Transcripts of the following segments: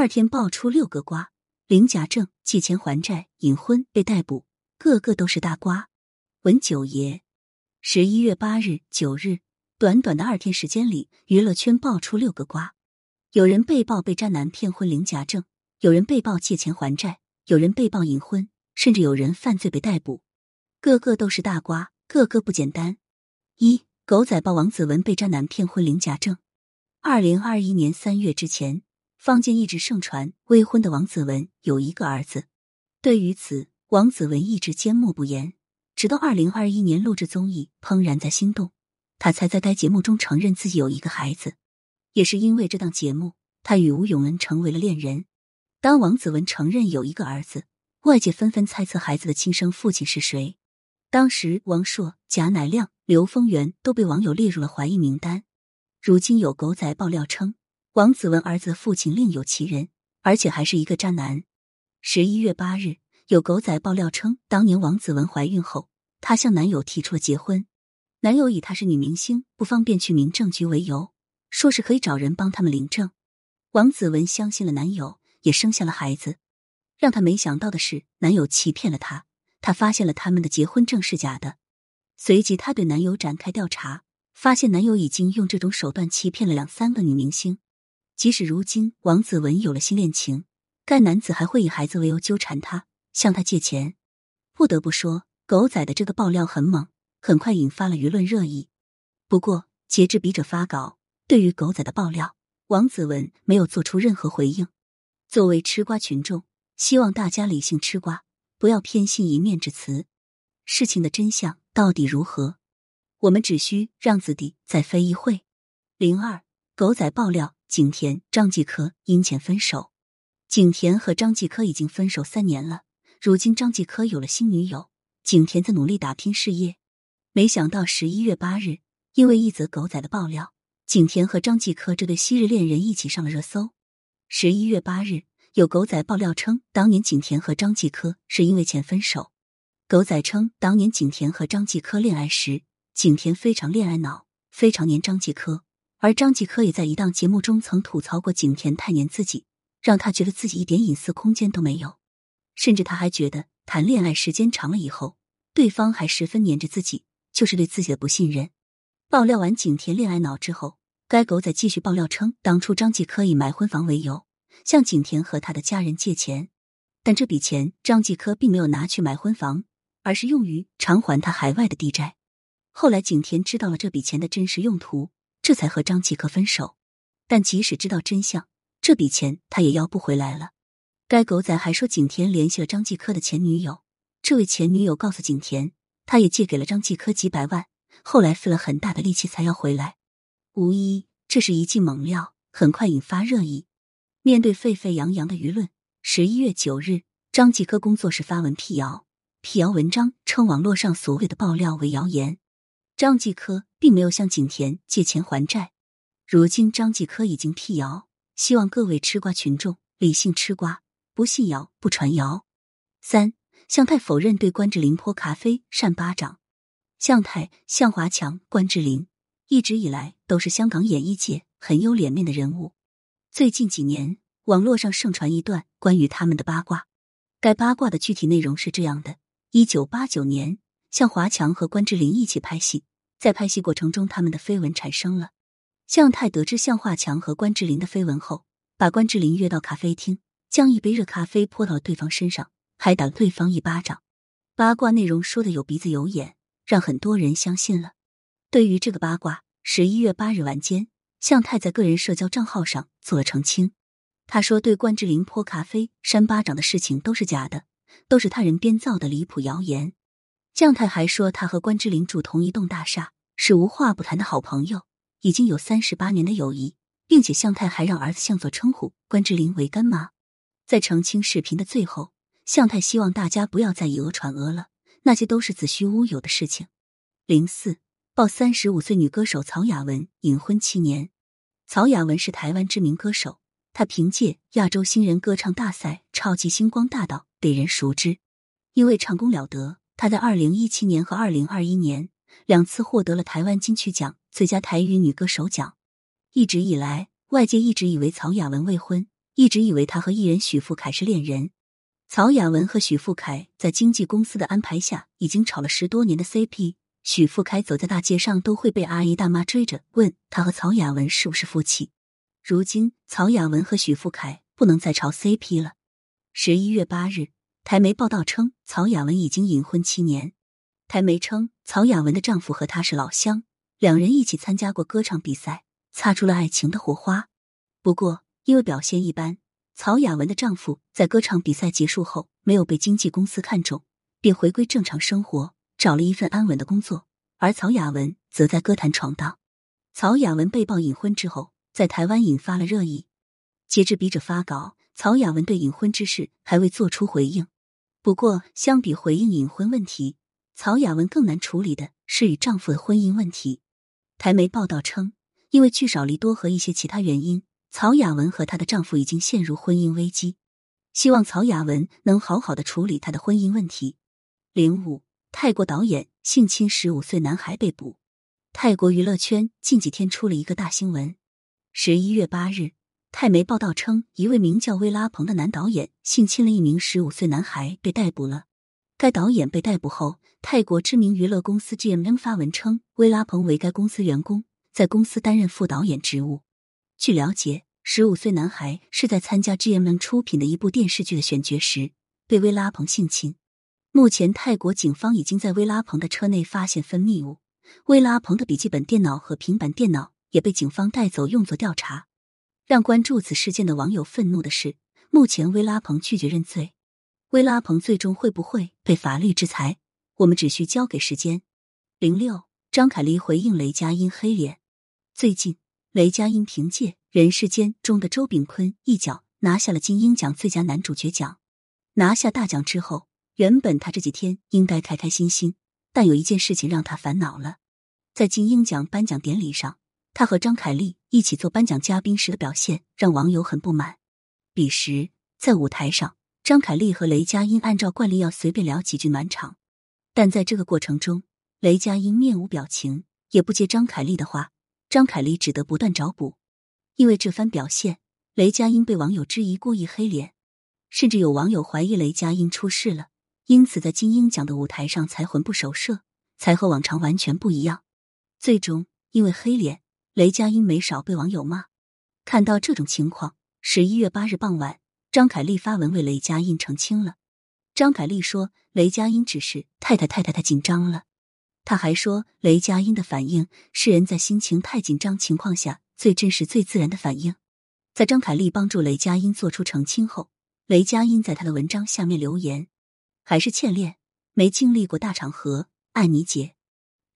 二天爆出六个瓜：领假证、借钱还债、隐婚、被逮捕，个个都是大瓜。文九爷，十一月八日、九日，短短的二天时间里，娱乐圈爆出六个瓜：有人被曝被渣男骗婚领假证，有人被曝借钱还债，有人被曝隐婚，甚至有人犯罪被逮捕，个个都是大瓜，个个不简单。一狗仔曝王子文被渣男骗婚领假证。二零二一年三月之前。坊间一直盛传未婚的王子文有一个儿子，对于此，王子文一直缄默不言。直到二零二一年录制综艺《怦然在心动》，他才在该节目中承认自己有一个孩子。也是因为这档节目，他与吴永恩成为了恋人。当王子文承认有一个儿子，外界纷纷猜测孩子的亲生父亲是谁。当时，王朔、贾乃亮、刘丰源都被网友列入了怀疑名单。如今有狗仔爆料称。王子文儿子父亲另有其人，而且还是一个渣男。十一月八日，有狗仔爆料称，当年王子文怀孕后，她向男友提出了结婚，男友以她是女明星，不方便去民政局为由，说是可以找人帮他们领证。王子文相信了男友，也生下了孩子。让她没想到的是，男友欺骗了她，她发现了他们的结婚证是假的。随即，她对男友展开调查，发现男友已经用这种手段欺骗了两三个女明星。即使如今王子文有了新恋情，该男子还会以孩子为由纠缠她，向她借钱。不得不说，狗仔的这个爆料很猛，很快引发了舆论热议。不过，截至笔者发稿，对于狗仔的爆料，王子文没有做出任何回应。作为吃瓜群众，希望大家理性吃瓜，不要偏信一面之词。事情的真相到底如何？我们只需让子弟再飞一会。零二，狗仔爆料。景甜、张继科因钱分手。景甜和张继科已经分手三年了，如今张继科有了新女友，景甜在努力打拼事业。没想到十一月八日，因为一则狗仔的爆料，景甜和张继科这对昔日恋人一起上了热搜。十一月八日，有狗仔爆料称，当年景甜和张继科是因为钱分手。狗仔称，当年景甜和张继科恋爱时，景甜非常恋爱脑，非常黏张继科。而张继科也在一档节目中曾吐槽过景甜太黏自己，让他觉得自己一点隐私空间都没有。甚至他还觉得谈恋爱时间长了以后，对方还十分黏着自己，就是对自己的不信任。爆料完景甜恋爱脑之后，该狗仔继续爆料称，当初张继科以买婚房为由向景甜和他的家人借钱，但这笔钱张继科并没有拿去买婚房，而是用于偿还他海外的地债。后来景甜知道了这笔钱的真实用途。这才和张继科分手，但即使知道真相，这笔钱他也要不回来了。该狗仔还说，景甜联系了张继科的前女友，这位前女友告诉景甜，他也借给了张继科几百万，后来费了很大的力气才要回来。无疑，这是一剂猛料，很快引发热议。面对沸沸扬扬的舆论，十一月九日，张继科工作室发文辟谣，辟谣文章称网络上所谓的爆料为谣言。张继科并没有向景甜借钱还债，如今张继科已经辟谣，希望各位吃瓜群众理性吃瓜，不信谣不传谣。三向太否认对关之琳泼咖啡扇巴掌。向太、向华强、关之琳一直以来都是香港演艺界很有脸面的人物，最近几年网络上盛传一段关于他们的八卦。该八卦的具体内容是这样的：一九八九年，向华强和关之琳一起拍戏。在拍戏过程中，他们的绯闻产生了。向太得知向华强和关之琳的绯闻后，把关之琳约到咖啡厅，将一杯热咖啡泼到了对方身上，还打了对方一巴掌。八卦内容说的有鼻子有眼，让很多人相信了。对于这个八卦，十一月八日晚间，向太在个人社交账号上做了澄清。他说，对关之琳泼咖啡、扇巴掌的事情都是假的，都是他人编造的离谱谣言。向太还说，他和关之琳住同一栋大厦，是无话不谈的好朋友，已经有三十八年的友谊，并且向太还让儿子向佐称呼关之琳为干妈。在澄清视频的最后，向太希望大家不要再以讹传讹了，那些都是子虚乌有的事情。零四报三十五岁女歌手曹雅文隐婚七年。曹雅文是台湾知名歌手，她凭借亚洲新人歌唱大赛《超级星光大道》被人熟知，因为唱功了得。他在二零一七年和二零二一年两次获得了台湾金曲奖最佳台语女歌手奖。一直以来，外界一直以为曹雅文未婚，一直以为他和艺人许富凯是恋人。曹雅文和许富凯在经纪公司的安排下，已经炒了十多年的 CP。许富凯走在大街上都会被阿姨大妈追着问他和曹雅文是不是夫妻。如今曹雅文和许富凯不能再炒 CP 了。十一月八日，台媒报道称曹雅文已经隐婚七年。台媒称曹雅文的丈夫和她是老乡，两人一起参加过歌唱比赛，擦出了爱情的火花。不过因为表现一般。曹雅文的丈夫在歌唱比赛结束后没有被经纪公司看中，便回归正常生活，找了一份安稳的工作。而曹雅文则在歌坛闯荡。曹雅文被曝隐婚之后，在台湾引发了热议。截至笔者发稿，曹雅文对隐婚之事还未做出回应。不过，相比回应隐婚问题，曹雅文更难处理的是与丈夫的婚姻问题。台媒报道称，因为聚少离多和一些其他原因。曹雅文和她的丈夫已经陷入婚姻危机，希望曹雅文能好好的处理她的婚姻问题。零五，泰国导演性侵十五岁男孩被捕。泰国娱乐圈近几天出了一个大新闻。十一月八日，泰媒报道称，一位名叫威拉鹏的男导演性侵了一名十五岁男孩，被逮捕了。该导演被逮捕后，泰国知名娱乐公司 GMM 发文称，威拉鹏为该公司员工，在公司担任副导演职务。据了解，十五岁男孩是在参加 GMM 出品的一部电视剧的选角时被薇拉鹏性侵。目前，泰国警方已经在薇拉鹏的车内发现分泌物，薇拉鹏的笔记本电脑和平板电脑也被警方带走用作调查。让关注此事件的网友愤怒的是，目前薇拉鹏拒绝认罪。薇拉鹏最终会不会被法律制裁？我们只需交给时间。零六，张凯丽回应雷佳音黑脸。最近。雷佳音凭借《人世间》中的周秉昆一角拿下了金鹰奖最佳男主角奖。拿下大奖之后，原本他这几天应该开开心心，但有一件事情让他烦恼了。在金鹰奖颁奖典礼上，他和张凯丽一起做颁奖嘉宾时的表现让网友很不满。彼时在舞台上，张凯丽和雷佳音按照惯例要随便聊几句暖场，但在这个过程中，雷佳音面无表情，也不接张凯丽的话。张凯丽只得不断找补，因为这番表现，雷佳音被网友质疑故意黑脸，甚至有网友怀疑雷佳音出事了，因此在金鹰奖的舞台上才魂不守舍，才和往常完全不一样。最终因为黑脸，雷佳音没少被网友骂。看到这种情况，十一月八日傍晚，张凯丽发文为雷佳音澄清了。张凯丽说：“雷佳音只是太太太太太紧张了。”他还说，雷佳音的反应是人在心情太紧张情况下最真实、最自然的反应。在张凯丽帮助雷佳音做出澄清后，雷佳音在他的文章下面留言：“还是欠练，没经历过大场合，爱你姐。”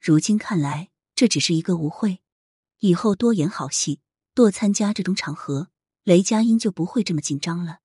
如今看来，这只是一个误会。以后多演好戏，多参加这种场合，雷佳音就不会这么紧张了。